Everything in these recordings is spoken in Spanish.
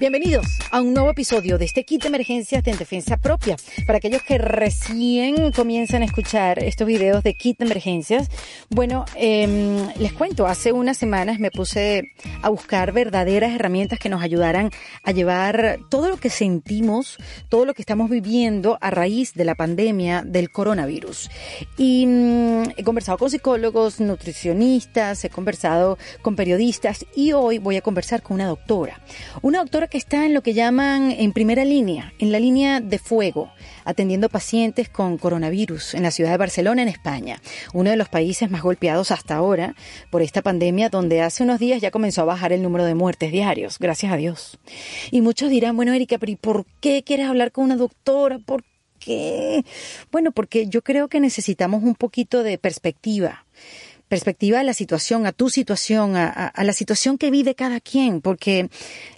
Bienvenidos a un nuevo episodio de este kit de emergencias de defensa propia. Para aquellos que recién comienzan a escuchar estos videos de kit de emergencias, bueno, eh, les cuento, hace unas semanas me puse a buscar verdaderas herramientas que nos ayudaran a llevar todo lo que sentimos, todo lo que estamos viviendo a raíz de la pandemia del coronavirus. Y mm, he conversado con psicólogos, nutricionistas, he conversado con periodistas y hoy voy a conversar con una doctora. Una doctora que está en lo que llaman en primera línea, en la línea de fuego, atendiendo pacientes con coronavirus en la ciudad de Barcelona, en España, uno de los países más golpeados hasta ahora por esta pandemia, donde hace unos días ya comenzó a bajar el número de muertes diarios, gracias a Dios. Y muchos dirán, bueno, Erika, pero ¿y por qué quieres hablar con una doctora? ¿Por qué? Bueno, porque yo creo que necesitamos un poquito de perspectiva perspectiva a la situación, a tu situación, a, la situación que vive cada quien, porque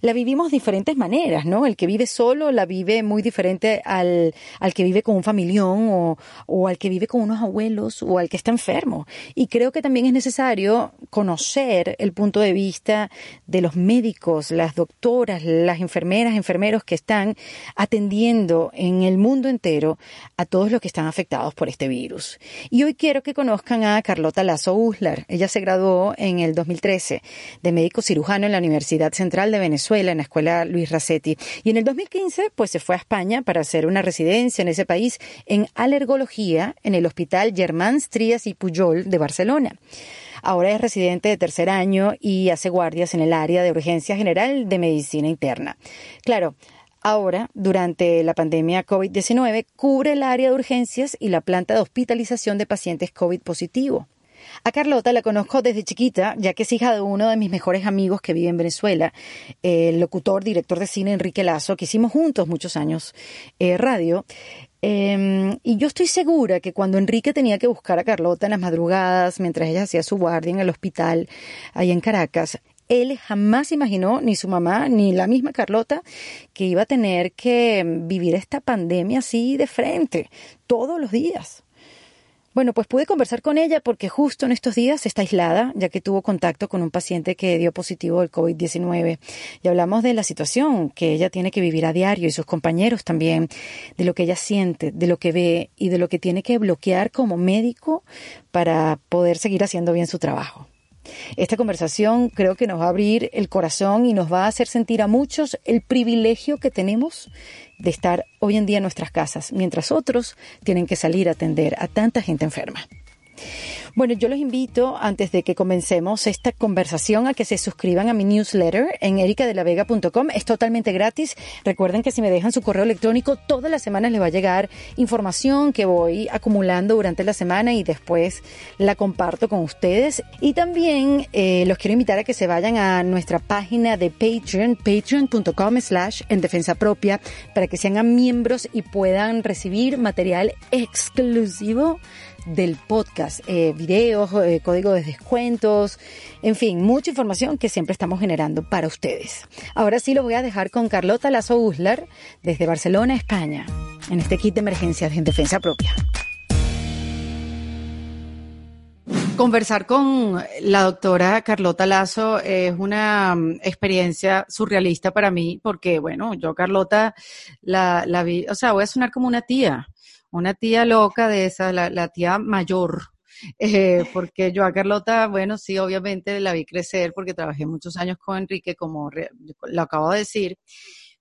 la vivimos de diferentes maneras, ¿no? El que vive solo la vive muy diferente al, al que vive con un familión o, o al que vive con unos abuelos o al que está enfermo. Y creo que también es necesario conocer el punto de vista de los médicos, las doctoras, las enfermeras, enfermeros que están atendiendo en el mundo entero a todos los que están afectados por este virus. Y hoy quiero que conozcan a Carlota Lazo Ella se graduó en el 2013 de médico cirujano en la Universidad Central de Venezuela, en la Escuela Luis Racetti. Y en el 2015, pues se fue a España para hacer una residencia en ese país en alergología en el Hospital Germán Trías y Puyol de Barcelona. Ahora es residente de tercer año y hace guardias en el área de urgencia general de medicina interna. Claro, Ahora, durante la pandemia COVID-19, cubre el área de urgencias y la planta de hospitalización de pacientes COVID positivo. A Carlota la conozco desde chiquita, ya que es hija de uno de mis mejores amigos que vive en Venezuela, el locutor, director de cine Enrique Lazo, que hicimos juntos muchos años eh, radio. Eh, y yo estoy segura que cuando Enrique tenía que buscar a Carlota en las madrugadas, mientras ella hacía su guardia en el hospital, ahí en Caracas, él jamás imaginó, ni su mamá, ni la misma Carlota, que iba a tener que vivir esta pandemia así de frente, todos los días. Bueno, pues pude conversar con ella porque justo en estos días está aislada, ya que tuvo contacto con un paciente que dio positivo al COVID-19. Y hablamos de la situación que ella tiene que vivir a diario y sus compañeros también, de lo que ella siente, de lo que ve y de lo que tiene que bloquear como médico para poder seguir haciendo bien su trabajo. Esta conversación creo que nos va a abrir el corazón y nos va a hacer sentir a muchos el privilegio que tenemos de estar hoy en día en nuestras casas, mientras otros tienen que salir a atender a tanta gente enferma. Bueno, yo los invito, antes de que comencemos esta conversación, a que se suscriban a mi newsletter en ericadelavega.com. Es totalmente gratis. Recuerden que si me dejan su correo electrónico, todas las semanas les va a llegar información que voy acumulando durante la semana y después la comparto con ustedes. Y también eh, los quiero invitar a que se vayan a nuestra página de Patreon, patreon.com slash en defensa propia, para que sean miembros y puedan recibir material exclusivo del podcast, eh, videos, eh, código de descuentos, en fin, mucha información que siempre estamos generando para ustedes. Ahora sí lo voy a dejar con Carlota Lazo Uslar desde Barcelona, España, en este kit de emergencias en defensa propia. Conversar con la doctora Carlota Lazo es una mm, experiencia surrealista para mí porque, bueno, yo Carlota la, la vi, o sea, voy a sonar como una tía una tía loca de esa, la, tía mayor, eh, porque yo a Carlota, bueno, sí, obviamente la vi crecer porque trabajé muchos años con Enrique, como lo acabo de decir,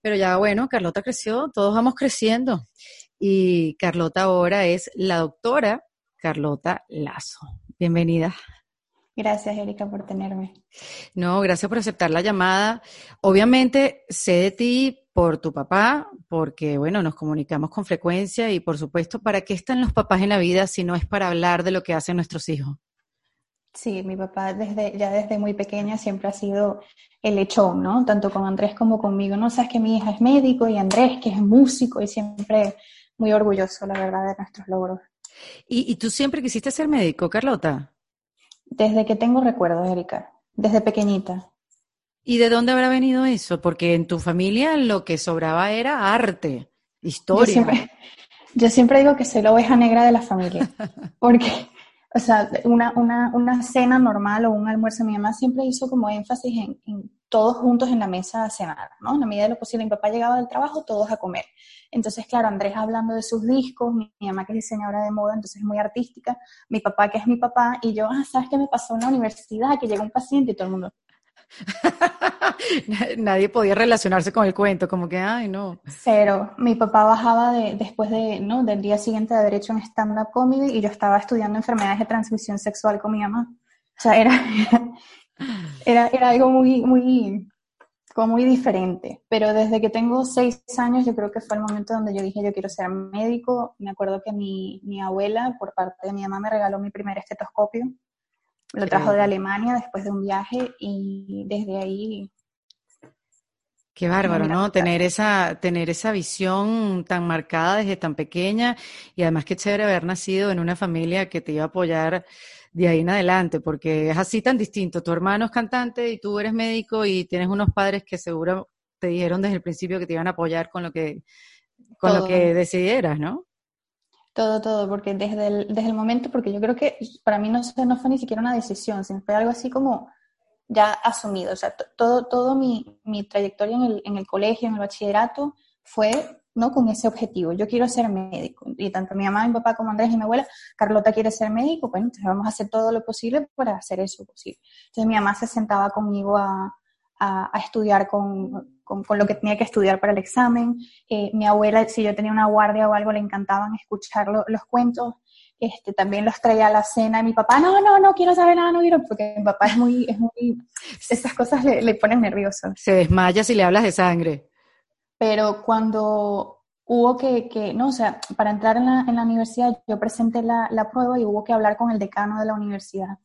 pero ya, bueno, Carlota creció, todos vamos creciendo. Y Carlota ahora es la doctora Carlota Lazo. Bienvenida. Gracias, Erika, por tenerme. No, gracias por aceptar la llamada. Obviamente sé de ti por tu papá, porque, bueno, nos comunicamos con frecuencia y, por supuesto, ¿para qué están los papás en la vida si no es para hablar de lo que hacen nuestros hijos? Sí, mi papá desde, ya desde muy pequeña siempre ha sido el lechón, ¿no? Tanto con Andrés como conmigo. No sabes que mi hija es médico y Andrés que es músico y siempre muy orgulloso, la verdad, de nuestros logros. ¿Y, y tú siempre quisiste ser médico, Carlota? Desde que tengo recuerdos, Erika, desde pequeñita. ¿Y de dónde habrá venido eso? Porque en tu familia lo que sobraba era arte, historia. Yo siempre, yo siempre digo que soy la oveja negra de la familia, porque, o sea, una, una, una, cena normal o un almuerzo, mi mamá siempre hizo como énfasis en, todos juntos en la mesa a cenar, ¿no? En la medida de lo posible, mi papá llegaba del trabajo, todos a comer. Entonces, claro, Andrés hablando de sus discos, mi, mamá que es diseñadora de moda, entonces es muy artística, mi papá que es mi papá, y yo, ah, ¿sabes qué me pasó en la universidad? Que llegó un paciente y todo el mundo, Nadie podía relacionarse con el cuento, como que, ay, no. Cero. Mi papá bajaba de, después de, ¿no? del día siguiente de haber hecho un stand-up comedy y yo estaba estudiando enfermedades de transmisión sexual con mi mamá. O sea, era, era, era algo muy, muy, como muy diferente. Pero desde que tengo seis años, yo creo que fue el momento donde yo dije, yo quiero ser médico. Me acuerdo que mi, mi abuela, por parte de mi mamá, me regaló mi primer estetoscopio lo trajo de Alemania después de un viaje y desde ahí... Qué bárbaro, ¿no? Tener esa, tener esa visión tan marcada desde tan pequeña y además qué chévere haber nacido en una familia que te iba a apoyar de ahí en adelante, porque es así tan distinto. Tu hermano es cantante y tú eres médico y tienes unos padres que seguro te dijeron desde el principio que te iban a apoyar con lo que, con lo que decidieras, ¿no? Todo, todo, porque desde el, desde el momento, porque yo creo que para mí no, no fue ni siquiera una decisión, sino fue algo así como ya asumido. O sea, todo, todo mi, mi trayectoria en el, en el colegio, en el bachillerato, fue ¿no? con ese objetivo. Yo quiero ser médico. Y tanto mi mamá, mi papá como Andrés y mi abuela, Carlota quiere ser médico, pues entonces vamos a hacer todo lo posible para hacer eso posible. Entonces mi mamá se sentaba conmigo a, a, estudiar con, con, lo que tenía que estudiar para el examen. Eh, mi abuela, si yo tenía una guardia o algo, le encantaban escuchar los cuentos. Este, también los traía a la cena. Mi papá, no, no, no quiero saber nada, no quiero, porque mi papá es muy, es muy, esas cosas le, le ponen nervioso. Se desmaya si le hablas de sangre. Pero cuando hubo que, que, no, o sea, para entrar en la, en la universidad yo presenté la, la, prueba y hubo que hablar con el decano de la universidad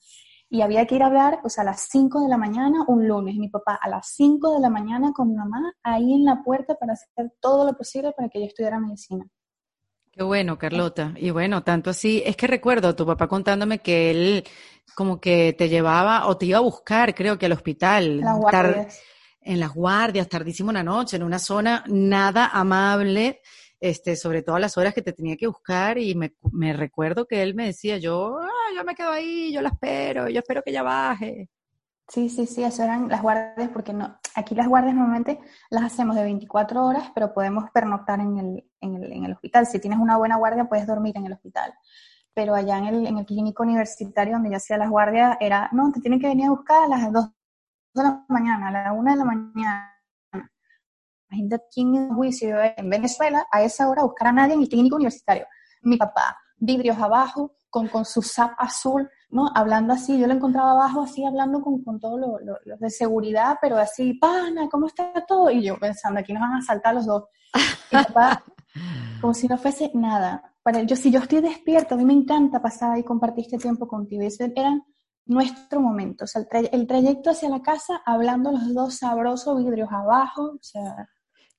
y había que ir a hablar, o sea, a las 5 de la mañana un lunes. Mi papá a las 5 de la mañana con mi mamá ahí en la puerta para hacer todo lo posible para que yo estudiara medicina. Qué bueno, Carlota. Y bueno, tanto así, es que recuerdo a tu papá contándome que él como que te llevaba o te iba a buscar, creo que al hospital. Las guardias. En las guardias, tardísimo una noche, en una zona nada amable este, sobre todo a las horas que te tenía que buscar y me, me recuerdo que él me decía, yo, ah, yo me quedo ahí, yo la espero, yo espero que ella baje. Sí, sí, sí, eso eran las guardias, porque no, aquí las guardias normalmente las hacemos de 24 horas, pero podemos pernoctar en el, en el, en el hospital. Si tienes una buena guardia, puedes dormir en el hospital. Pero allá en el, en el clínico universitario donde yo hacía las guardias, era, no, te tienen que venir a buscar a las 2 de la mañana, a la 1 de la mañana, Imagínate quién en juicio en Venezuela a esa hora buscar a nadie en el clínico universitario. Mi papá, vidrios abajo, con, con su zap azul, ¿no? Hablando así, yo lo encontraba abajo así, hablando con, con todo lo, lo, de seguridad, pero así, pana, ¿cómo está todo? Y yo pensando, aquí nos van a saltar los dos. Y papá, como si no fuese nada. Para yo, si yo estoy despierto, a mí me encanta pasar y compartir este tiempo contigo. Y ese era nuestro momento. O sea, el, el trayecto hacia la casa, hablando los dos sabrosos, vidrios abajo, o sea,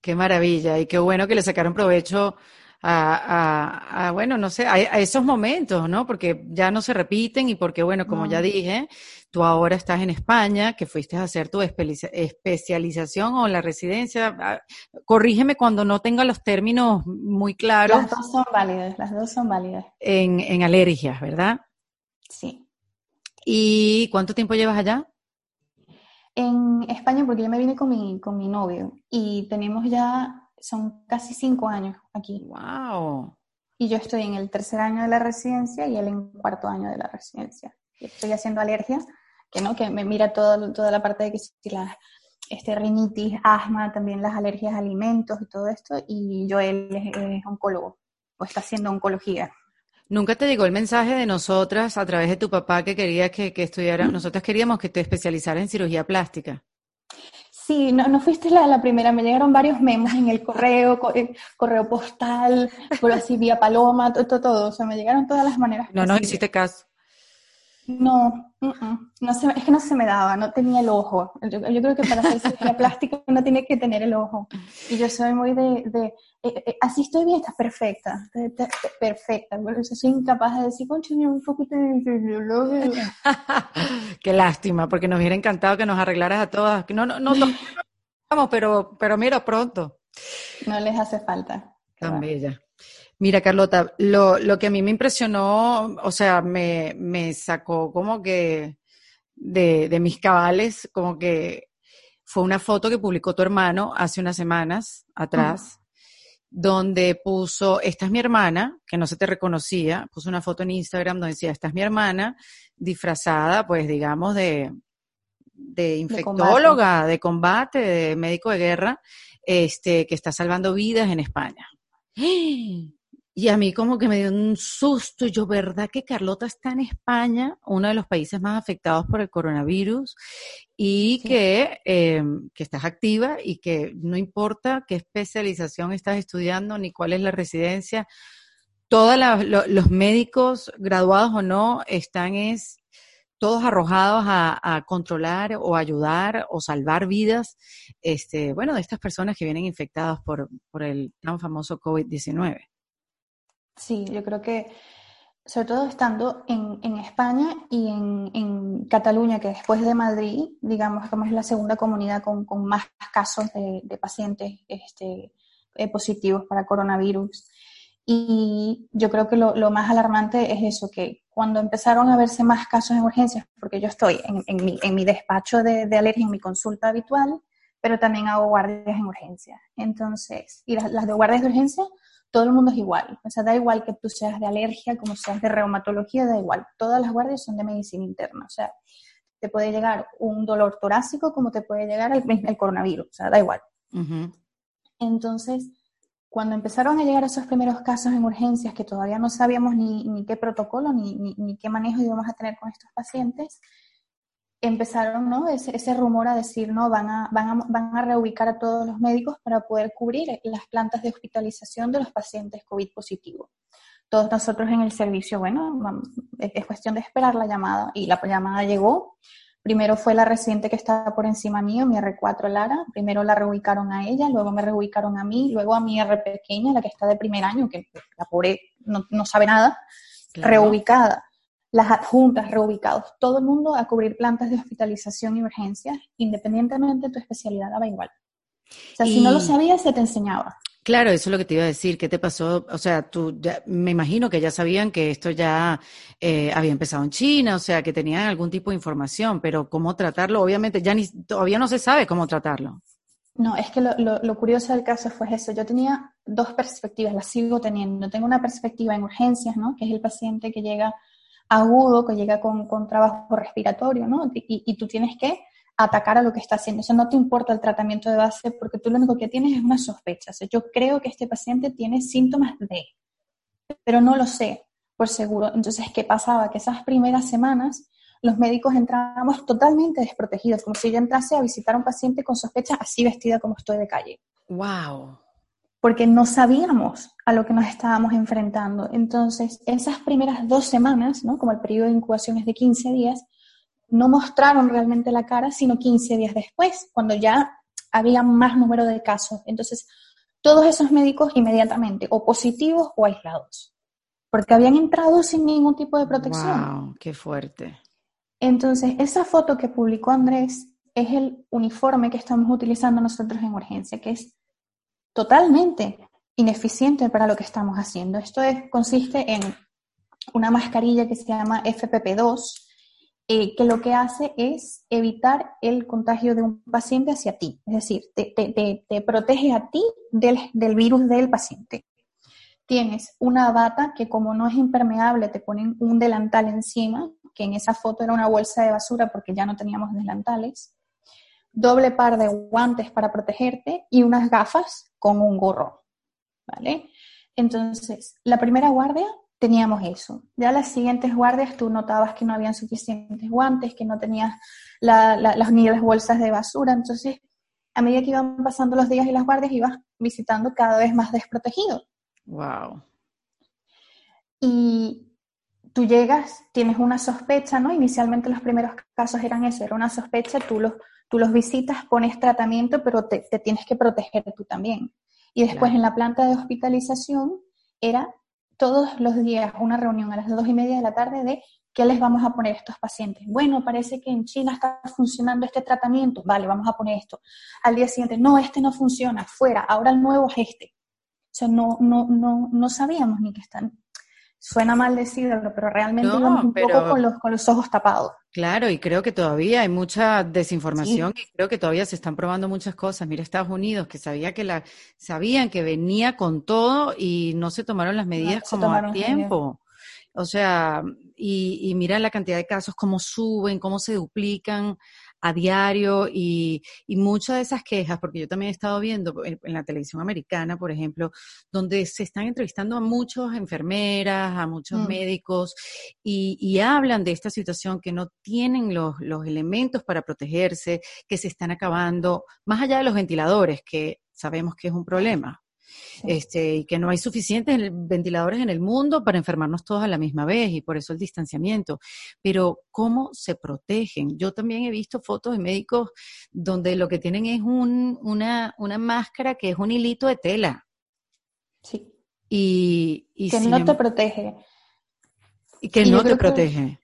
Qué maravilla y qué bueno que le sacaron provecho a, bueno, no sé, a, esos momentos, ¿no? Porque ya no se repiten y porque, bueno, como ya dije, tú ahora estás en España, que fuiste a hacer tu especialización o la residencia. Ah, corrígeme cuando no tenga los términos muy claros. Las dos son válidas, las dos son válidas. En, en alergias, ¿verdad? Sí. ¿Y cuánto tiempo llevas allá? en España porque yo me vine con mi, con mi novio y tenemos ya, son casi cinco años aquí. ¡Wow! Y yo estoy en el tercer año de la residencia y él en el cuarto año de la residencia. estoy haciendo alergias, que no, que me mira todo, toda la parte de que si la este, rinitis, asma, también las alergias a alimentos y todo esto, y yo él es, es oncólogo, o está haciendo oncología. ¿Nunca te llegó el mensaje de nosotras a través de tu papá que quería que, que estudiara? Nosotras queríamos que te especializaras en cirugía plástica. Sí, no, no fuiste la, la, primera, me llegaron varios memes en el correo, eh, correo postal, por así vía paloma, todo, todo, todo, o sea, me llegaron todas las maneras. No, no hiciste caso. No, no se, es que no se me daba, no tenía el ojo. Yo, creo que para hacer cirugía plástica uno tiene que tener el ojo. Y yo soy muy de, de eh, eh, así estoy bien, está perfecta, perfecta. Bueno, soy incapaz de decir, concha, un poquito de... Qué lástima, porque nos hubiera encantado que nos arreglaras a todas. No, no, no, vamos, pero, pero mira, pronto. No les hace falta. Tan bella. Mira, Carlota, lo, lo que a mí me impresionó, o sea, me, me sacó como que de, de mis cabales, como que fue una foto que publicó tu hermano hace unas semanas atrás, donde puso, esta es mi hermana, que no se te reconocía, puso una foto en Instagram donde decía, esta es mi hermana, disfrazada, pues digamos, de, de infectóloga, de combate. de médico de guerra, este, que está salvando vidas en España. Y a mí como que me dio un susto. Yo, ¿verdad que Carlota está en España, uno de los países más afectados por el coronavirus? Y que, eh, que estás activa y que no importa qué especialización estás estudiando ni cuál es la residencia, todos los médicos, graduados o no, están es todos arrojados a, controlar o ayudar o salvar vidas, este, bueno, de estas personas que vienen infectadas por, por el tan famoso COVID-19. Sí, yo creo que sobre todo estando en, en España y en, en, Cataluña, que después de Madrid, digamos, como es la segunda comunidad con, con más casos de, de pacientes este, eh, positivos para coronavirus. Y yo creo que lo, lo, más alarmante es eso, que cuando empezaron a verse más casos en urgencias, porque yo estoy en, en, mi, en mi, despacho de, de, alergia, en mi consulta habitual, pero también hago guardias en urgencias. Entonces, y las, las de guardias de urgencia, todo el mundo es igual. O sea, da igual que tú seas de alergia, como seas de reumatología, da igual. Todas las guardias son de medicina interna. O sea, te puede llegar un dolor torácico como te puede llegar el, el coronavirus. O sea, da igual. Uh -huh. Entonces, cuando empezaron a llegar esos primeros casos en urgencias que todavía no sabíamos ni, ni qué protocolo ni, ni, ni, qué manejo íbamos a tener con estos pacientes, empezaron ¿no? ese, ese rumor a decir, no, van a, van, a, van a reubicar a todos los médicos para poder cubrir las plantas de hospitalización de los pacientes COVID positivos. Todos nosotros en el servicio, bueno, es cuestión de esperar la llamada y la llamada llegó Primero fue la residente que estaba por encima mío, mi R4 Lara. Primero la reubicaron a ella, luego me reubicaron a mí, luego a mi R pequeña, la que está de primer año, que la pobre no, no sabe nada, claro. reubicada. Las adjuntas reubicados. Todo el mundo a cubrir plantas de hospitalización y urgencias, independientemente de tu especialidad, daba igual. O sea, y... si no lo sabías, se te enseñaba. Claro, eso es lo que te iba a decir. ¿Qué te pasó? O sea, tú ya, me imagino que ya sabían que esto ya eh, había empezado en China, o sea, que tenían algún tipo de información, pero cómo tratarlo, obviamente ya ni todavía no se sabe cómo tratarlo. No, es que lo, lo, lo curioso del caso fue eso. Yo tenía dos perspectivas, las sigo teniendo. Tengo una perspectiva en urgencias, ¿no? Que es el paciente que llega agudo, que llega con, con trabajo respiratorio, ¿no? Y, y tú tienes que atacar a lo que está haciendo. Eso no te importa el tratamiento de base porque tú lo único que tienes es una sospecha. O sea, yo creo que este paciente tiene síntomas de, pero no lo sé por seguro. Entonces, ¿qué pasaba? Que esas primeras semanas los médicos entrábamos totalmente desprotegidos, como si yo entrase a visitar a un paciente con sospecha así vestida como estoy de calle. ¡Wow! Porque no sabíamos a lo que nos estábamos enfrentando. Entonces, esas primeras dos semanas, ¿no? como el periodo de incubación es de 15 días, no mostraron realmente la cara, sino 15 días después, cuando ya había más número de casos. Entonces, todos esos médicos inmediatamente, o positivos o aislados, porque habían entrado sin ningún tipo de protección. ¡Wow! ¡Qué fuerte! Entonces, esa foto que publicó Andrés es el uniforme que estamos utilizando nosotros en urgencia, que es totalmente ineficiente para lo que estamos haciendo. Esto es, consiste en una mascarilla que se llama FPP2, eh, que lo que hace es evitar el contagio de un paciente hacia ti, es decir, te protege a ti del, del, virus del paciente. Tienes una bata que como no es impermeable, te ponen un delantal encima, que en esa foto era una bolsa de basura porque ya no teníamos delantales, doble par de guantes para protegerte y unas gafas con un gorro, ¿vale? Entonces, la primera guardia teníamos eso. Ya las siguientes guardias tú notabas que no habían suficientes guantes, que no tenías la, la, las, ni las bolsas de basura. Entonces, a medida que iban pasando los días y las guardias, ibas visitando cada vez más desprotegido. Wow. Y tú llegas, tienes una sospecha, ¿no? Inicialmente los primeros casos eran eso, era una sospecha, tú los, tú los visitas, pones tratamiento, pero te, te tienes que proteger tú también. Y después claro. en la planta de hospitalización era todos los días una reunión a las dos y media de la tarde de qué les vamos a poner a estos pacientes. Bueno, parece que en China está funcionando este tratamiento. Vale, vamos a poner esto. Al día siguiente, no, este no funciona, fuera, ahora el nuevo es este. O sea, no, no, no, no sabíamos ni que están. Suena mal decirlo, pero realmente íbamos un poco con los, con los ojos tapados. Claro, y creo que todavía hay mucha desinformación y creo que todavía se están probando muchas cosas. Mira Estados Unidos, que sabía que la, sabían que venía con todo y no se tomaron las medidas como a tiempo. O sea, y, y mira la cantidad de casos, cómo suben, cómo se duplican a diario y, muchas de esas quejas, porque yo también he estado viendo en, la televisión americana, por ejemplo, donde se están entrevistando a muchas enfermeras, a muchos mm. médicos y, hablan de esta situación que no tienen los, los elementos para protegerse, que se están acabando, más allá de los ventiladores, que sabemos que es un problema este, y que no hay suficientes ventiladores en el mundo para enfermarnos todos a la misma vez y por eso el distanciamiento. Pero ¿cómo se protegen? Yo también he visto fotos de médicos donde lo que tienen es un, una, una máscara que es un hilito de tela. Sí. Y, que no te protege. Y que no te protege.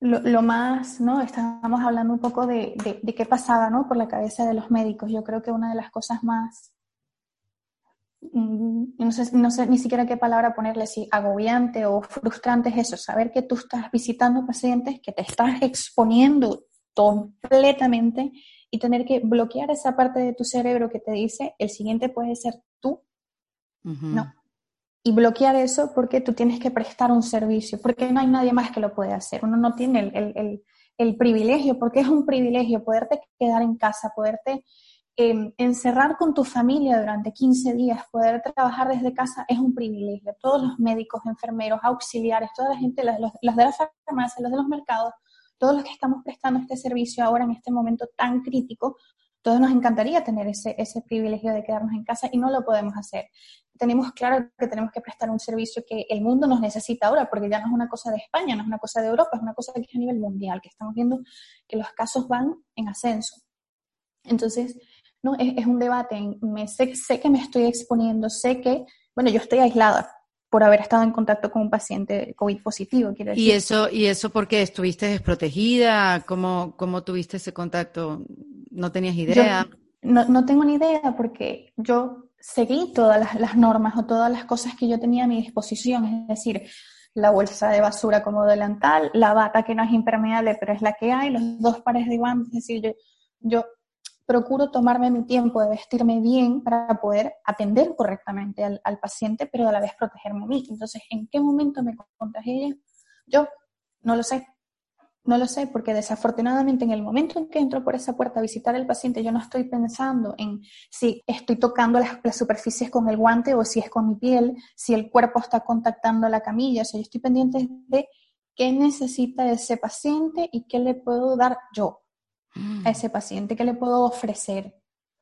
Lo, más, ¿no? Estábamos hablando un poco de, de, de, qué pasaba, ¿no? Por la cabeza de los médicos. Yo creo que una de las cosas más no sé, no sé ni siquiera qué palabra ponerle, si agobiante o frustrante es eso, saber que tú estás visitando pacientes, que te estás exponiendo completamente y tener que bloquear esa parte de tu cerebro que te dice, el siguiente puede ser tú. No. Y bloquear eso porque tú tienes que prestar un servicio, porque no hay nadie más que lo puede hacer. Uno no tiene el, el, el privilegio, porque es un privilegio poderte quedar en casa, poderte encerrar con tu familia durante 15 días, poder trabajar desde casa es un privilegio. Todos los médicos, enfermeros, auxiliares, toda la gente, los, los de la farmacia, los de los mercados, todos los que estamos prestando este servicio ahora en este momento tan crítico, todos nos encantaría tener ese, ese privilegio de quedarnos en casa y no lo podemos hacer. Tenemos claro que tenemos que prestar un servicio que el mundo nos necesita ahora, porque ya no es una cosa de España, no es una cosa de Europa, es una cosa que es a nivel mundial, que estamos viendo que los casos van en ascenso. Entonces, ¿no? Es, un debate, me, sé, sé que me estoy exponiendo, sé que, bueno, yo estoy aislada por haber estado en contacto con un paciente COVID positivo, quiero decir. ¿Y eso, y eso porque estuviste desprotegida? ¿Cómo, cómo tuviste ese contacto? ¿No tenías idea? no, no, tengo ni idea porque yo seguí todas las, las, normas o todas las cosas que yo tenía a mi disposición, es decir, la bolsa de basura como delantal, la bata que no es impermeable pero es la que hay, los dos pares de guantes, es decir, yo, yo procuro tomarme mi tiempo de vestirme bien para poder atender correctamente al, paciente, pero a la vez protegerme a mí. Entonces, ¿en qué momento me contagié? Yo no lo sé. No lo sé, porque desafortunadamente en el momento en que entro por esa puerta a visitar al paciente, yo no estoy pensando en si estoy tocando las, las, superficies con el guante o si es con mi piel, si el cuerpo está contactando la camilla. O sea, yo estoy pendiente de qué necesita ese paciente y qué le puedo dar yo a ese paciente? ¿Qué le puedo ofrecer?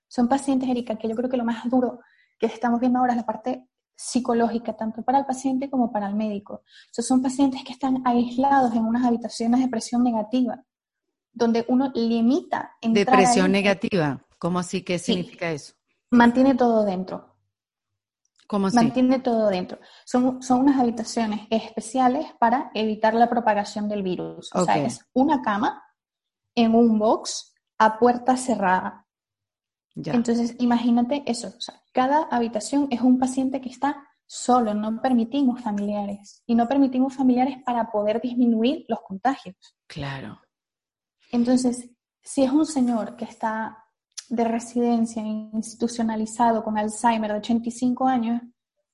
Son pacientes, Erika, que yo creo que lo más duro que estamos viendo ahora es la parte psicológica, tanto para el paciente como para el médico. son pacientes que están aislados en unas habitaciones de presión negativa, donde uno limita. Depresión negativa, ¿cómo así? ¿Qué significa eso? Mantiene todo dentro. ¿Cómo así? Mantiene todo dentro. Son, son unas habitaciones especiales para evitar la propagación del virus. O sea, es una cama en un box a puerta cerrada. Entonces, imagínate eso. cada habitación es un paciente que está solo, no permitimos familiares. Y no permitimos familiares para poder disminuir los contagios. Claro. Entonces, si es un señor que está de residencia institucionalizado con Alzheimer de 85 años,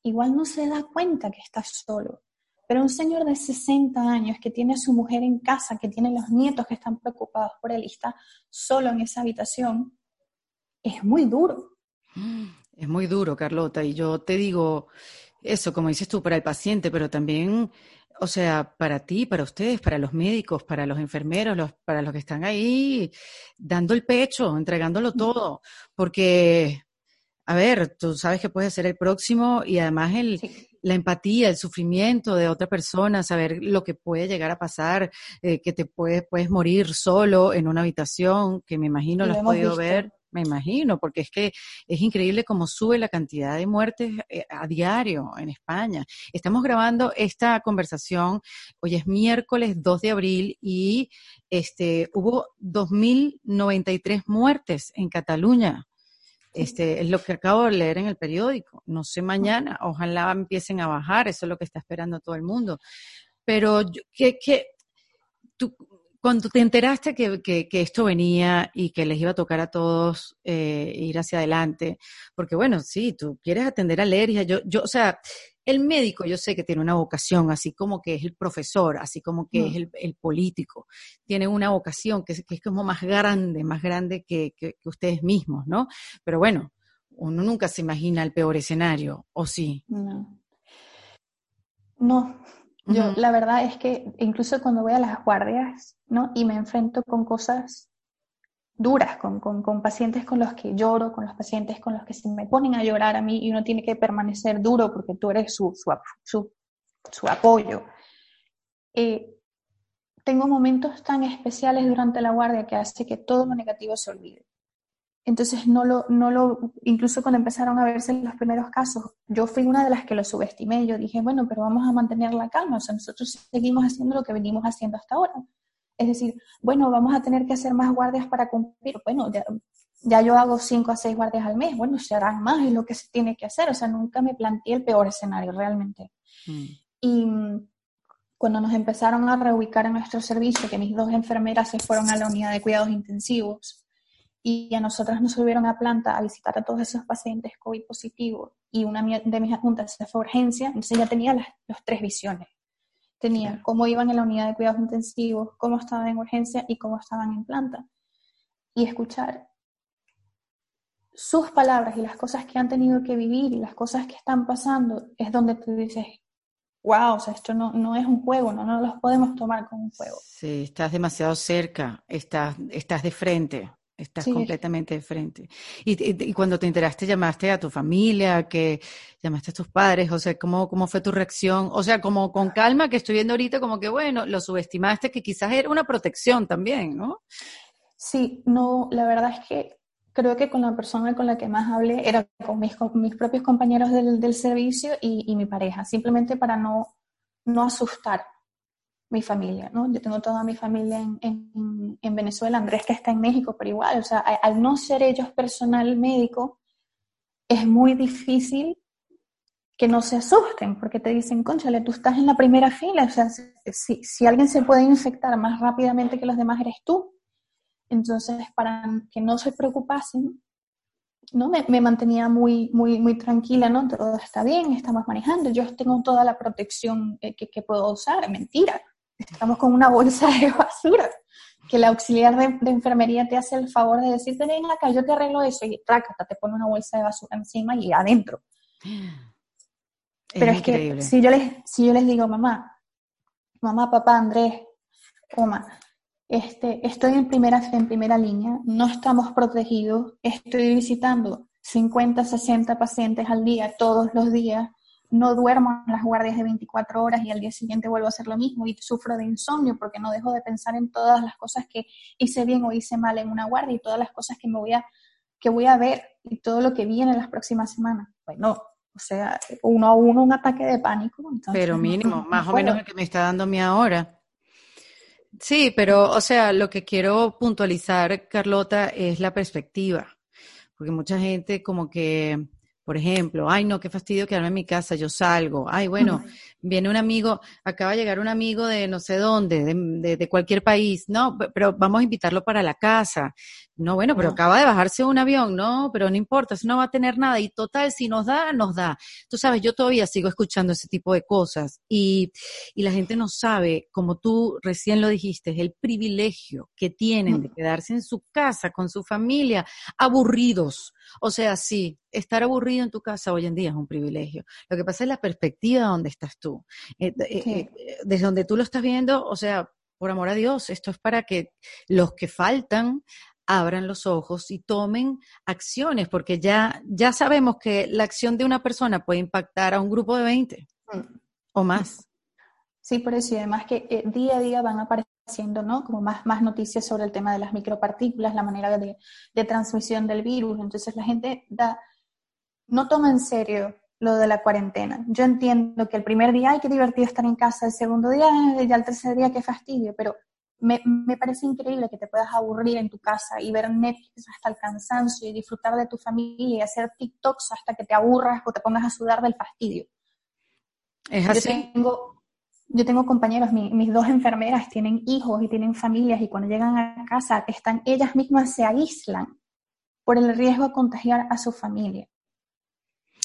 igual no se da cuenta que está solo. Pero un señor de 60 años que tiene a su mujer en casa, que tiene los nietos que están preocupados por él y está solo en esa habitación, es muy duro. Es muy duro, Carlota. Y yo te digo eso, como dices tú, para el paciente, pero también, o sea, para ti, para ustedes, para los médicos, para los enfermeros, los, para los que están ahí dando el pecho, entregándolo todo. Porque, a ver, tú sabes que puedes ser el próximo y además el, la empatía, el sufrimiento de otra persona, saber lo que puede llegar a pasar, eh, que te puedes, puedes morir solo en una habitación, que me imagino lo has podido ver, me imagino, porque es que es increíble cómo sube la cantidad de muertes eh, a diario en España. Estamos grabando esta conversación, hoy es miércoles 2 de abril y este, hubo 2.093 muertes en Cataluña. Este, es lo que acabo de leer en el periódico. No sé mañana, ojalá empiecen a bajar, eso es lo que está esperando todo el mundo. Pero, ¿qué, qué, tú, cuando te enteraste que, que, esto venía y que les iba a tocar a todos eh, ir hacia adelante, porque bueno, sí, tú quieres atender alergias, yo, yo, o sea, el médico yo sé que tiene una vocación, así como que es el profesor, así como que es mm. el, político, tiene una vocación que es, que es como más grande, más grande que, que, ustedes mismos, ¿no? Pero bueno, uno nunca se imagina el peor escenario, ¿o sí? No. No, yo la verdad es que incluso cuando voy a las guardias, ¿no? Y me enfrento con cosas duras, con, con, pacientes con los que lloro, con los pacientes con los que se me ponen a llorar a mí y uno tiene que permanecer duro porque tú eres su, su, su, apoyo. Eh, tengo momentos tan especiales durante la guardia que hace que todo lo negativo se olvide. Entonces, no lo, no lo, incluso cuando empezaron a verse los primeros casos, yo fui una de las que lo subestimé. Yo dije, bueno, pero vamos a mantener la calma. O sea, nosotros seguimos haciendo lo que venimos haciendo hasta ahora. Es decir, bueno, vamos a tener que hacer más guardias para cumplir. Bueno, ya, yo hago cinco a seis guardias al mes. Bueno, se harán más, es lo que se tiene que hacer. O sea, nunca me planteé el peor escenario realmente. Mm. Y cuando nos empezaron a reubicar en nuestro servicio, que mis dos enfermeras se fueron a la unidad de cuidados intensivos y a nosotras nos subieron a planta a visitar a todos esos pacientes COVID positivos y una de mis adjuntas se fue a urgencia, entonces ya tenía las, tres visiones tenía cómo iban en la unidad de cuidados intensivos, cómo estaban en urgencia y cómo estaban en planta. Y escuchar sus palabras y las cosas que han tenido que vivir y las cosas que están pasando es donde tú dices, wow, o sea, esto no, no es un juego, no, no los podemos tomar como un juego. Sí, estás demasiado cerca, estás, estás de frente. Estás completamente de frente. Y, cuando te enteraste, llamaste a tu familia, que llamaste a tus padres, o sea, ¿cómo, ¿cómo fue tu reacción? O sea, como con calma, que estoy viendo ahorita como que, bueno, lo subestimaste, que quizás era una protección también, ¿no? Sí, no, la verdad es que creo que con la persona con la que más hablé era con mis, mis propios compañeros del, del servicio y, y, mi pareja, simplemente para no, no asustar mi familia, ¿no? Yo tengo toda mi familia en, en, Venezuela, Andrés que está en México, pero igual, o sea, al no ser ellos personal médico, es muy difícil que no se asusten, porque te dicen, conchale, tú estás en la primera fila, o sea, si, si alguien se puede infectar más rápidamente que los demás, eres tú. Entonces, para que no se preocupasen, ¿no? Me, me, mantenía muy, muy, muy tranquila, ¿no? Todo está bien, estamos manejando, yo tengo toda la protección que, que puedo usar, mentira estamos con una bolsa de basura, que la auxiliar de, enfermería te hace el favor de decirte, ven acá, yo te arreglo eso, y trácata, te pone una bolsa de basura encima y adentro. Pero es que si yo, les, si yo les digo, mamá, mamá, papá, Andrés, toma, este, estoy en primera, en primera línea, no estamos protegidos, estoy visitando 50, 60 pacientes al día, todos los días, no duermo en las guardias de 24 horas y al día siguiente vuelvo a hacer lo mismo y sufro de insomnio porque no dejo de pensar en todas las cosas que hice bien o hice mal en una guardia y todas las cosas que me voy a, que voy a ver y todo lo que viene en las próximas semanas. Bueno, o sea, uno a uno un ataque de pánico. pero mínimo, más o menos el que me está dando a mí ahora. Sí, pero, o sea, lo que quiero puntualizar, Carlota, es la perspectiva, porque mucha gente como que por ejemplo, ay no, qué fastidio quedarme en mi casa, yo salgo, ay bueno, viene un amigo, acaba de llegar un amigo de no sé dónde, de, de, cualquier país, no, pero vamos a invitarlo para la casa, no, bueno, pero acaba de bajarse un avión, no, pero no importa, eso no va a tener nada, y total, si nos da, nos da. Tú sabes, yo todavía sigo escuchando ese tipo de cosas, y, y la gente no sabe, como tú recién lo dijiste, el privilegio que tienen de quedarse en su casa con su familia, aburridos, o sea, sí, estar aburrido en tu casa hoy en día es un privilegio. Lo que pasa es la perspectiva donde estás tú. Eh, eh, eh, desde donde tú lo estás viendo, o sea, por amor a Dios, esto es para que los que faltan abran los ojos y tomen acciones, porque ya, ya sabemos que la acción de una persona puede impactar a un grupo de 20 mm. o más. Sí, por eso, y además que día a día van apareciendo ¿no? como más, más noticias sobre el tema de las micropartículas, la manera de, de transmisión del virus. Entonces la gente da, no toma en serio lo de la cuarentena. Yo entiendo que el primer día, hay que divertido estar en casa, el segundo día, ya el tercer día, qué fastidio, pero me, me, parece increíble que te puedas aburrir en tu casa y ver Netflix hasta el cansancio y disfrutar de tu familia y hacer TikToks hasta que te aburras o te pongas a sudar del fastidio. Es así. Yo tengo, yo tengo compañeros, mis dos enfermeras tienen hijos y tienen familias y cuando llegan a casa están ellas mismas se aíslan por el riesgo de contagiar a su familia.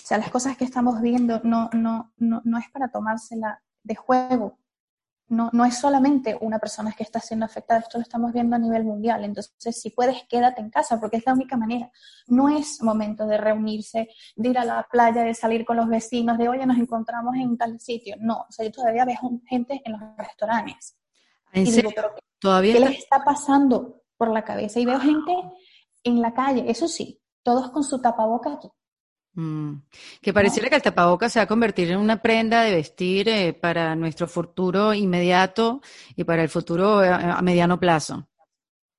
O sea, las cosas que estamos viendo no, no, no, no es para tomársela de juego, no, no es solamente una persona que está siendo afectada, esto lo estamos viendo a nivel mundial. Entonces, si puedes, quédate en casa, porque es la única manera. No es momento de reunirse, de ir a la playa, de salir con los vecinos, de, oye, nos encontramos en tal sitio. No, o sea, yo todavía veo gente en los restaurantes. ¿En serio? ¿Todavía ¿Qué les está pasando por la cabeza? Y veo gente en la calle, eso sí, todos con su tapaboca aquí. Mm. Que pareciera que el tapabocas se va a convertir en una prenda de vestir eh, para nuestro futuro inmediato y para el futuro eh, a, mediano plazo.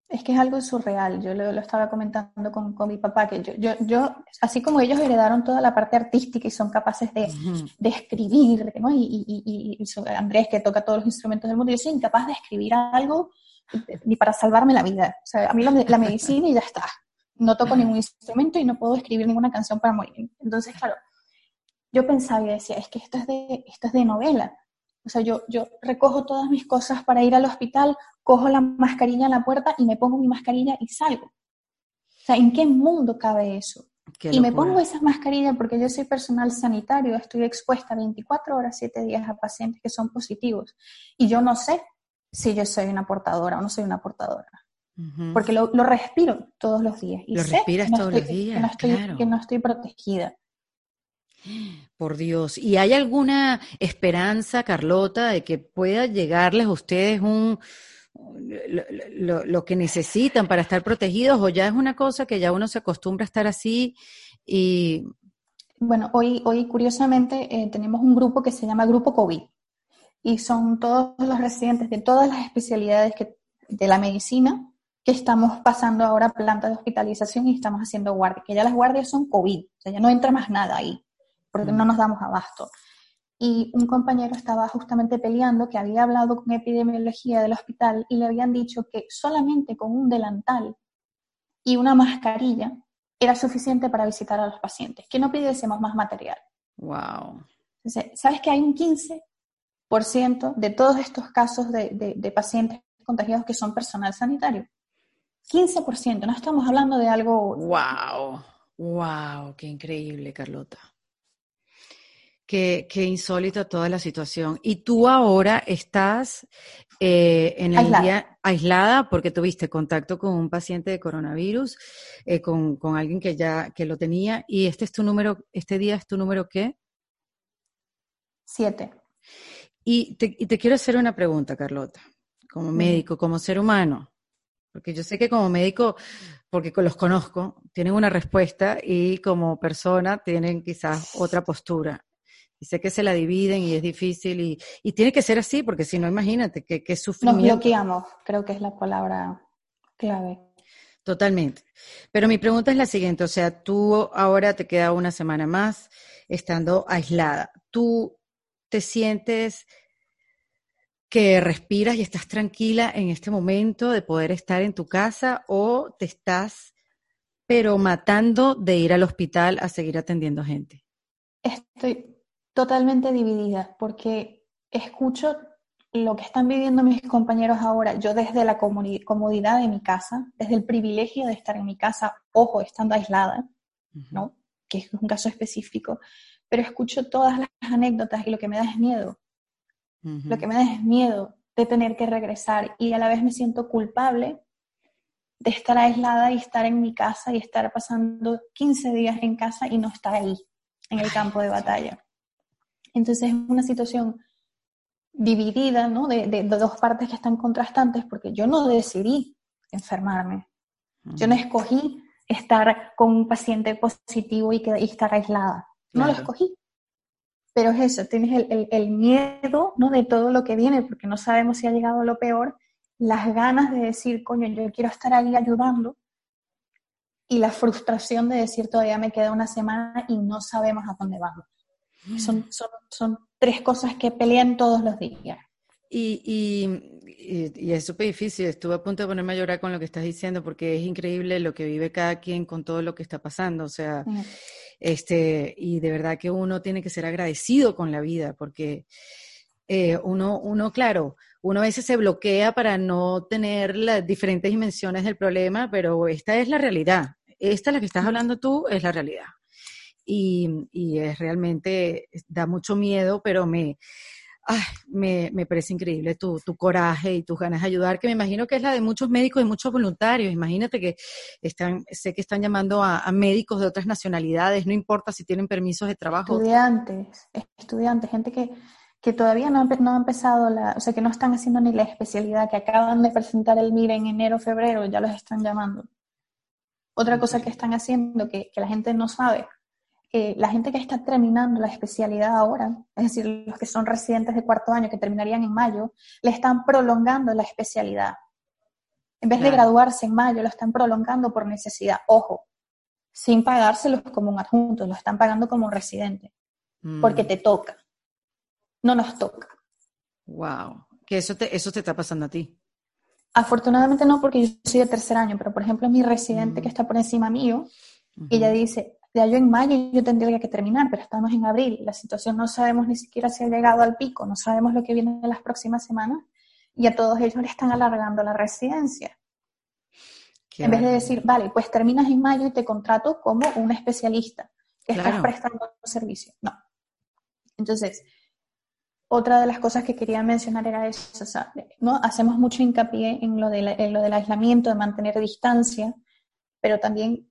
Es que es algo surreal. Yo lo, estaba comentando con, con, mi papá, que yo, yo, yo, así como ellos heredaron toda la parte artística y son capaces de, de escribir, ¿no? y, y, y, Andrés, que toca todos los instrumentos del mundo, yo soy incapaz de escribir algo ni para salvarme la vida. O sea, a mí la, la medicina y ya está no toco ningún instrumento y no puedo escribir ninguna canción para morir. Entonces, claro, yo pensaba y decía, es que esto es de, esto es de novela. O sea, yo, yo recojo todas mis cosas para ir al hospital, cojo la mascarilla en la puerta y me pongo mi mascarilla y salgo. O sea, ¿en qué mundo cabe eso? y me pongo esa mascarilla porque yo soy personal sanitario, estoy expuesta 24 horas, 7 días a pacientes que son positivos. Y yo no sé si yo soy una portadora o no soy una portadora porque lo, respiro todos los días. Y lo respiras todos los días, que no, estoy, que no estoy protegida. Por Dios. ¿Y hay alguna esperanza, Carlota, de que pueda llegarles a ustedes un lo, lo, que necesitan para estar protegidos o ya es una cosa que ya uno se acostumbra a estar así y... Bueno, hoy, hoy curiosamente eh, tenemos un grupo que se llama Grupo COVID y son todos los residentes de todas las especialidades que, de la medicina que estamos pasando ahora planta de hospitalización y estamos haciendo guardia, que ya las guardias son COVID, o sea, ya no entra más nada ahí, porque no nos damos abasto. Y un compañero estaba justamente peleando que había hablado con epidemiología del hospital y le habían dicho que solamente con un delantal y una mascarilla era suficiente para visitar a los pacientes, que no pidiésemos más material. Wow. ¿Sabes que hay un 15% de todos estos casos de, de pacientes contagiados que son personal sanitario? 15%, no estamos hablando de algo... ¡Wow! ¡Wow! ¡Qué increíble, Carlota! Qué, qué insólita toda la situación. Y tú ahora estás eh, en el aislada. día aislada porque tuviste contacto con un paciente de coronavirus, eh, con, con, alguien que ya que lo tenía. Y este es tu número, este día es tu número qué? Siete. Y te, y te quiero hacer una pregunta, Carlota, como médico, como ser humano. Porque yo sé que como médico, porque los conozco, tienen una respuesta y como persona tienen quizás otra postura. Y sé que se la dividen y es difícil y, y tiene que ser así, porque si no, imagínate que, que sufrimiento. Nos bloqueamos, creo que es la palabra clave. Totalmente. Pero mi pregunta es la siguiente, o sea, tú ahora te queda una semana más estando aislada. ¿Tú te sientes que respiras y estás tranquila en este momento de poder estar en tu casa o te estás pero matando de ir al hospital a seguir atendiendo gente? Estoy totalmente dividida porque escucho lo que están viviendo mis compañeros ahora, yo desde la comodidad de mi casa, desde el privilegio de estar en mi casa, ojo, estando aislada, ¿no? Que es un caso específico, pero escucho todas las anécdotas y lo que me da es miedo. Lo que me da es miedo de tener que regresar y a la vez me siento culpable de estar aislada y estar en mi casa y estar pasando 15 días en casa y no estar ahí, en el campo de batalla. Entonces es una situación dividida, ¿no? De, de, dos partes que están contrastantes, porque yo no decidí enfermarme. Yo no escogí estar con un paciente positivo y, que, y estar aislada. No lo escogí. Pero es eso, tienes el, el, miedo ¿no? de todo lo que viene, porque no sabemos si ha llegado lo peor, las ganas de decir, coño, yo quiero estar ahí ayudando, y la frustración de decir, todavía me queda una semana y no sabemos a dónde vamos. Son, son, son tres cosas que pelean todos los días. Y, y, y, es súper difícil. Estuve a punto de ponerme a llorar con lo que estás diciendo porque es increíble lo que vive cada quien con todo lo que está pasando. O sea, este, y de verdad que uno tiene que ser agradecido con la vida porque eh, uno, uno, claro, uno a veces se bloquea para no tener las diferentes dimensiones del problema, pero esta es la realidad. Esta, la que estás hablando tú, es la realidad. Y, y es realmente, da mucho miedo, pero me, ay, me, me, parece increíble tu, tu, coraje y tus ganas de ayudar, que me imagino que es la de muchos médicos y muchos voluntarios. Imagínate que están, sé que están llamando a, a médicos de otras nacionalidades, no importa si tienen permisos de trabajo. Estudiantes, estudiantes, gente que, que todavía no, no ha empezado, la, o sea, que no están haciendo ni la especialidad, que acaban de presentar el MIR en enero, febrero, ya los están llamando. Otra cosa que están haciendo, que, que la gente no sabe, la gente que está terminando la especialidad ahora, es decir, los que son residentes de cuarto año que terminarían en mayo, le están prolongando la especialidad. En vez de graduarse en mayo, lo están prolongando por necesidad. Ojo, sin pagárselos como un adjunto, lo están pagando como un residente, mm. porque te toca. No nos toca. Wow, que eso te, eso te está pasando a ti. Afortunadamente no, porque yo soy de tercer año, pero por ejemplo mi residente mm. que está por encima mío, ella dice, ya yo en mayo yo tendría que terminar, pero estamos en abril, la situación no sabemos ni siquiera si ha llegado al pico, no sabemos lo que viene en las próximas semanas y a todos ellos le están alargando la residencia. en vez de decir, vale, pues terminas en mayo y te contrato como un especialista que estás prestando un servicio. No. Entonces, otra de las cosas que quería mencionar era eso, o sea, ¿no? hacemos mucho hincapié en lo, de en lo del aislamiento, de mantener distancia, pero también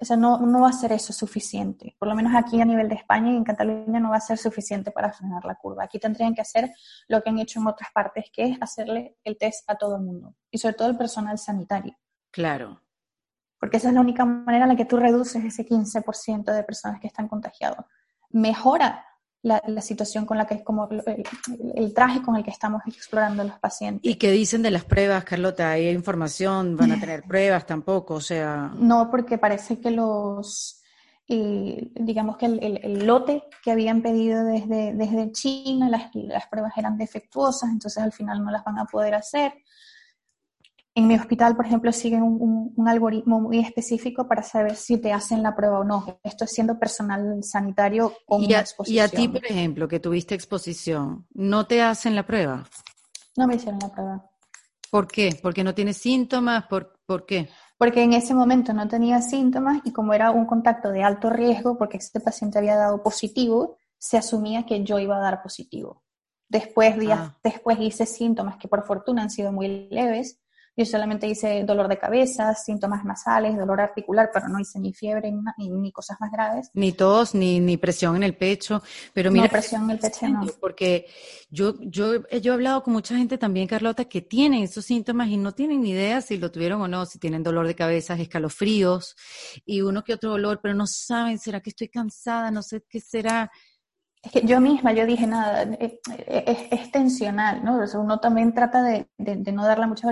o sea, no, no va a ser eso suficiente. Por lo menos aquí a nivel de España y en Cataluña no va a ser suficiente para frenar la curva. Aquí tendrían que hacer lo que han hecho en otras partes, que es hacerle el test a todo el mundo y sobre todo el personal sanitario. Claro. Porque esa es la única manera en la que tú reduces ese 15% de personas que están contagiadas. Mejora la, situación con la que es como el, traje con el que estamos explorando los pacientes. ¿Y qué dicen de las pruebas, Carlota? ¿Hay información? ¿Van a tener pruebas tampoco? O sea... No, porque parece que los, eh, digamos que el, lote que habían pedido desde, desde China, las, las pruebas eran defectuosas, entonces al final no las van a poder hacer. En mi hospital, por ejemplo, siguen un, algoritmo muy específico para saber si te hacen la prueba o no. Esto es siendo personal sanitario con ¿Y exposición. Y a ti, por ejemplo, que tuviste exposición, ¿no te hacen la prueba? No me hicieron la prueba. ¿Por qué? ¿Porque no tienes síntomas? ¿Por, ¿Por qué? Porque en ese momento no tenía síntomas y como era un contacto de alto riesgo, porque este paciente había dado positivo, se asumía que yo iba a dar positivo. Después, días ah. después hice síntomas que por fortuna han sido muy leves, yo solamente hice dolor de cabeza, síntomas nasales, dolor articular, pero no hice ni fiebre ni, cosas más graves. Ni tos, ni, ni presión en el pecho. Pero mira, no, presión en el pecho no. Porque yo, yo, yo he hablado con mucha gente también, Carlota, que tienen esos síntomas y no tienen ni idea si lo tuvieron o no, si tienen dolor de cabeza, escalofríos y uno que otro dolor, pero no saben, ¿será que estoy cansada? No sé qué será. Es que yo misma, yo dije, nada, eh, eh, es, tensional, ¿no? O sea, uno también trata de, de, de no darle mucha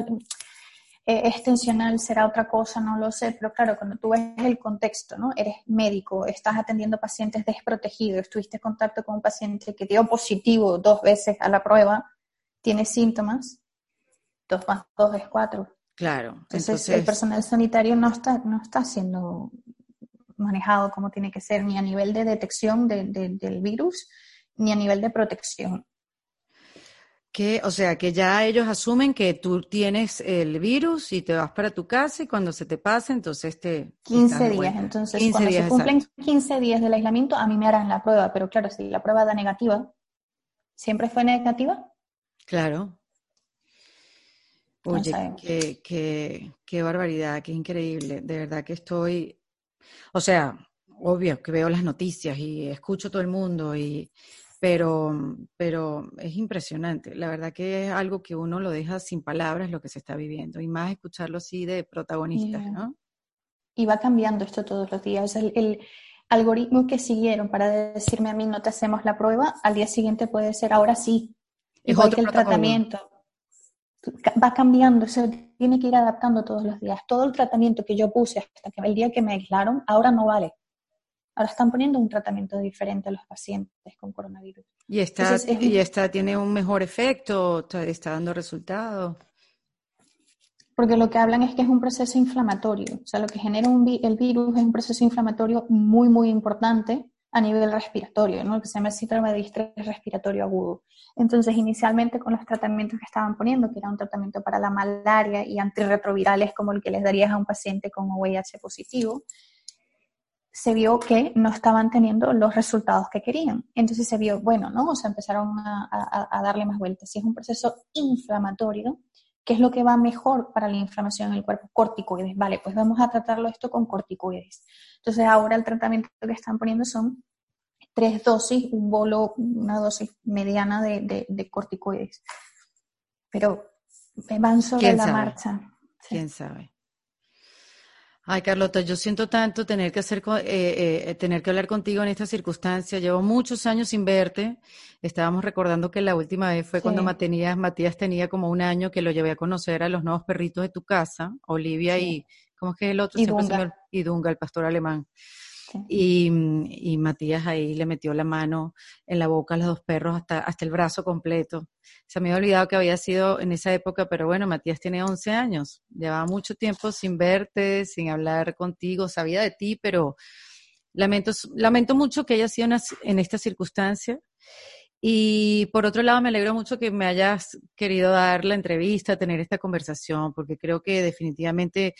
extensional será otra cosa, no lo sé, pero claro, cuando tú ves el contexto, ¿no? Eres médico, estás atendiendo pacientes desprotegidos, tuviste contacto con un paciente que dio positivo dos veces a la prueba, tiene síntomas, dos más dos es cuatro. Claro. Entonces, el personal sanitario no está, no está siendo manejado como tiene que ser, ni a nivel de detección del virus, ni a nivel de protección. Que, o sea, que ya ellos asumen que tú tienes el virus y te vas para tu casa y cuando se te pase, entonces te... 15 días, entonces cuando se cumplen 15 días del aislamiento, a mí me harán la prueba, pero claro, si la prueba da negativa, ¿siempre fue negativa? Claro. Oye, qué, qué, qué barbaridad, qué increíble. De verdad que estoy, o sea, obvio que veo las noticias y escucho todo el mundo y pero, pero es impresionante. La verdad que es algo que uno lo deja sin palabras lo que se está viviendo y más escucharlo así de protagonistas, ¿no? Y va cambiando esto todos los días. El, el, algoritmo que siguieron para decirme a mí no te hacemos la prueba, al día siguiente puede ser ahora sí. Es Igual que el tratamiento. Va cambiando, se tiene que ir adaptando todos los días. Todo el tratamiento que yo puse hasta que el día que me aislaron, ahora no vale. Ahora están poniendo un tratamiento diferente a los pacientes con coronavirus. ¿Y esta, ¿y esta tiene un mejor efecto? ¿Está dando resultados? Porque lo que hablan es que es un proceso inflamatorio. O sea, lo que genera el virus es un proceso inflamatorio muy, muy importante a nivel respiratorio, ¿no? que se llama síndrome de distrés respiratorio agudo. Entonces, inicialmente con los tratamientos que estaban poniendo, que era un tratamiento para la malaria y antirretrovirales como el que les darías a un paciente con VIH positivo, se vio que no estaban teniendo los resultados que querían. Entonces se vio, bueno, ¿no? O sea, empezaron a, a darle más vueltas. Si es un proceso inflamatorio, ¿qué es lo que va mejor para la inflamación en el cuerpo? Corticoides. Vale, pues vamos a tratarlo esto con corticoides. Entonces ahora el tratamiento que están poniendo son tres dosis, un bolo, una dosis mediana de, corticoides. Pero van sobre la marcha. ¿Quién sabe? Ay, Carlota, yo siento tanto tener que hacer, eh, eh, tener que hablar contigo en esta circunstancia. Llevo muchos años sin verte. Estábamos recordando que la última vez fue cuando Matías, Matías tenía como un año que lo llevé a conocer a los nuevos perritos de tu casa, Olivia y, ¿cómo es que es el otro? Y Dunga. y Dunga, el pastor alemán. Y, Matías ahí le metió la mano en la boca a los dos perros hasta, hasta el brazo completo. Se me había olvidado que había sido en esa época, pero bueno, Matías tiene 11 años. Llevaba mucho tiempo sin verte, sin hablar contigo, sabía de ti, pero lamento, lamento mucho que haya sido en esta circunstancia. Y por otro lado, me alegro mucho que me hayas querido dar la entrevista, tener esta conversación, porque creo que definitivamente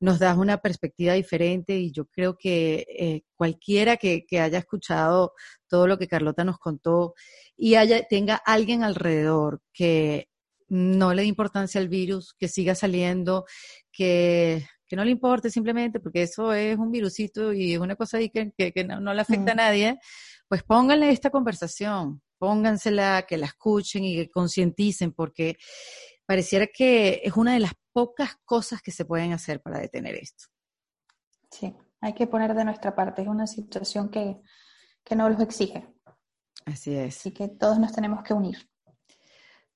nos das una perspectiva diferente y yo creo que eh, cualquiera que, haya escuchado todo lo que Carlota nos contó y haya, tenga alguien alrededor que no le dé importancia al virus, que siga saliendo, que, no le importe simplemente, porque eso es un virusito y es una cosa ahí que, no, le afecta a mm. nadie, pues pónganle esta conversación, póngansela, que la escuchen y que concienticen, porque pareciera que es una de las pocas cosas que se pueden hacer para detener esto. Sí, hay que poner de nuestra parte. Es una situación que, que no los exige. Así es. Así que todos nos tenemos que unir.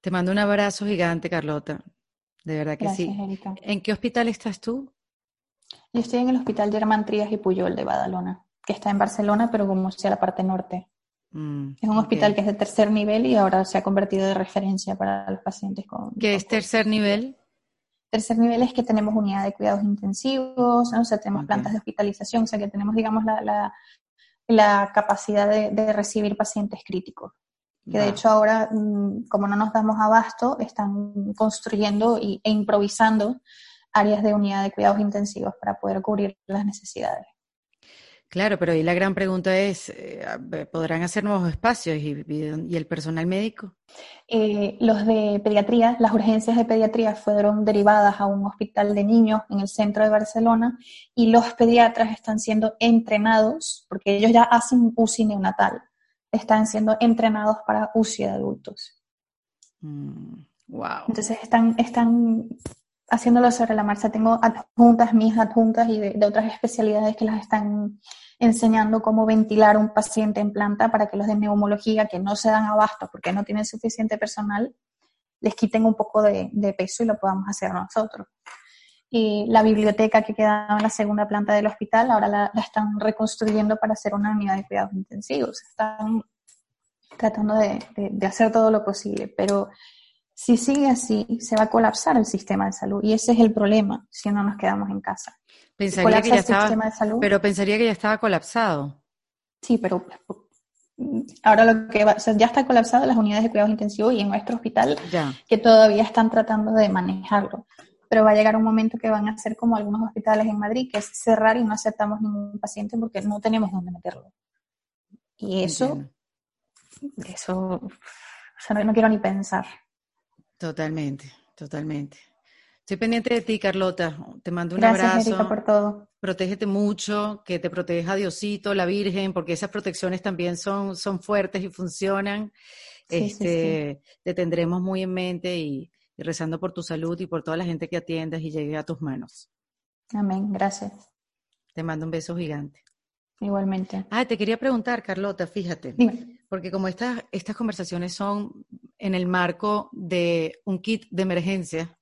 Te mando un abrazo gigante, Carlota. De verdad que sí. ¿En qué hospital estás tú? Yo estoy en el Hospital Germán Trías y Puyol de Badalona, que está en Barcelona, pero como sea la parte norte. Mm, es un hospital que es de tercer nivel y ahora se ha convertido de referencia para los pacientes con... ¿Qué es tercer nivel? Tercer nivel es que tenemos unidad de cuidados intensivos, o sea, tenemos plantas de hospitalización, o sea, que tenemos, digamos, la, la, capacidad de, recibir pacientes críticos. Que de hecho ahora, mm, como no nos damos abasto, están construyendo e improvisando áreas de unidad de cuidados intensivos para poder cubrir las necesidades. Claro, pero ahí la gran pregunta es, eh, ¿podrán hacer nuevos espacios y, el personal médico? Eh, los de pediatría, las urgencias de pediatría fueron derivadas a un hospital de niños en el centro de Barcelona y los pediatras están siendo entrenados, porque ellos ya hacen UCI neonatal, están siendo entrenados para UCI de adultos. wow. Mm, Entonces están, están haciéndolo sobre la marcha. Tengo adjuntas, mis adjuntas y de otras especialidades que las están enseñando cómo ventilar un paciente en planta para que los de neumología que no se dan abasto porque no tienen suficiente personal, les quiten un poco de, peso y lo podamos hacer nosotros. Y la biblioteca que quedaba en la segunda planta del hospital, ahora la, están reconstruyendo para hacer una unidad de cuidados intensivos. Están tratando de, de hacer todo lo posible, pero si sigue así, se va a colapsar el sistema de salud y ese es el problema si no nos quedamos en casa. Pensaría que ya estaba, pero pensaría que ya estaba colapsado. Sí, pero ahora lo que va, o sea, ya está colapsado las unidades de cuidados intensivos y en nuestro hospital que todavía están tratando de manejarlo. Pero va a llegar un momento que van a ser como algunos hospitales en Madrid, que es cerrar y no aceptamos ningún paciente porque no tenemos dónde meterlo. Y eso, eso, o sea, no quiero ni pensar. Totalmente, totalmente. Estoy pendiente de ti, Carlota. Te mando un Gracias, abrazo. Erika, por todo. Protégete mucho, que te proteja Diosito, la Virgen, porque esas protecciones también son, son fuertes y funcionan. este, Te tendremos muy en mente y, rezando por tu salud y por toda la gente que atiendas y llegue a tus manos. Amén, gracias. Te mando un beso gigante. Igualmente. Ah, te quería preguntar, Carlota, fíjate, Dime. porque como estas, estas conversaciones son en el marco de un kit de emergencia,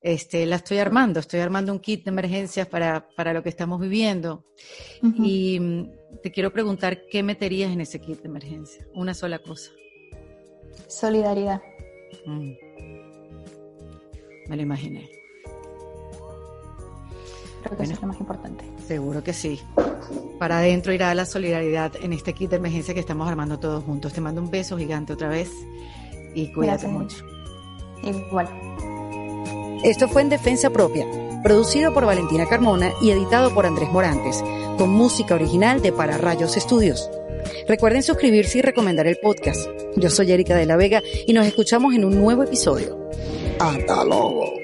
este, la estoy armando, estoy armando un kit de emergencias para, para lo que estamos viviendo. Y mm, te quiero preguntar, ¿qué meterías en ese kit de emergencia? Una sola cosa. Solidaridad. Mm. Me lo imaginé. Creo que eso es lo más importante. Seguro que sí. Para adentro irá la solidaridad en este kit de emergencia que estamos armando todos juntos. Te mando un beso gigante otra vez y cuídate mucho. Igual. Esto fue en Defensa Propia, producido por Valentina Carmona y editado por Andrés Morantes, con música original de Para Rayos Estudios. Recuerden suscribirse y recomendar el podcast. Yo soy Erika de la Vega y nos escuchamos en un nuevo episodio. Hasta luego.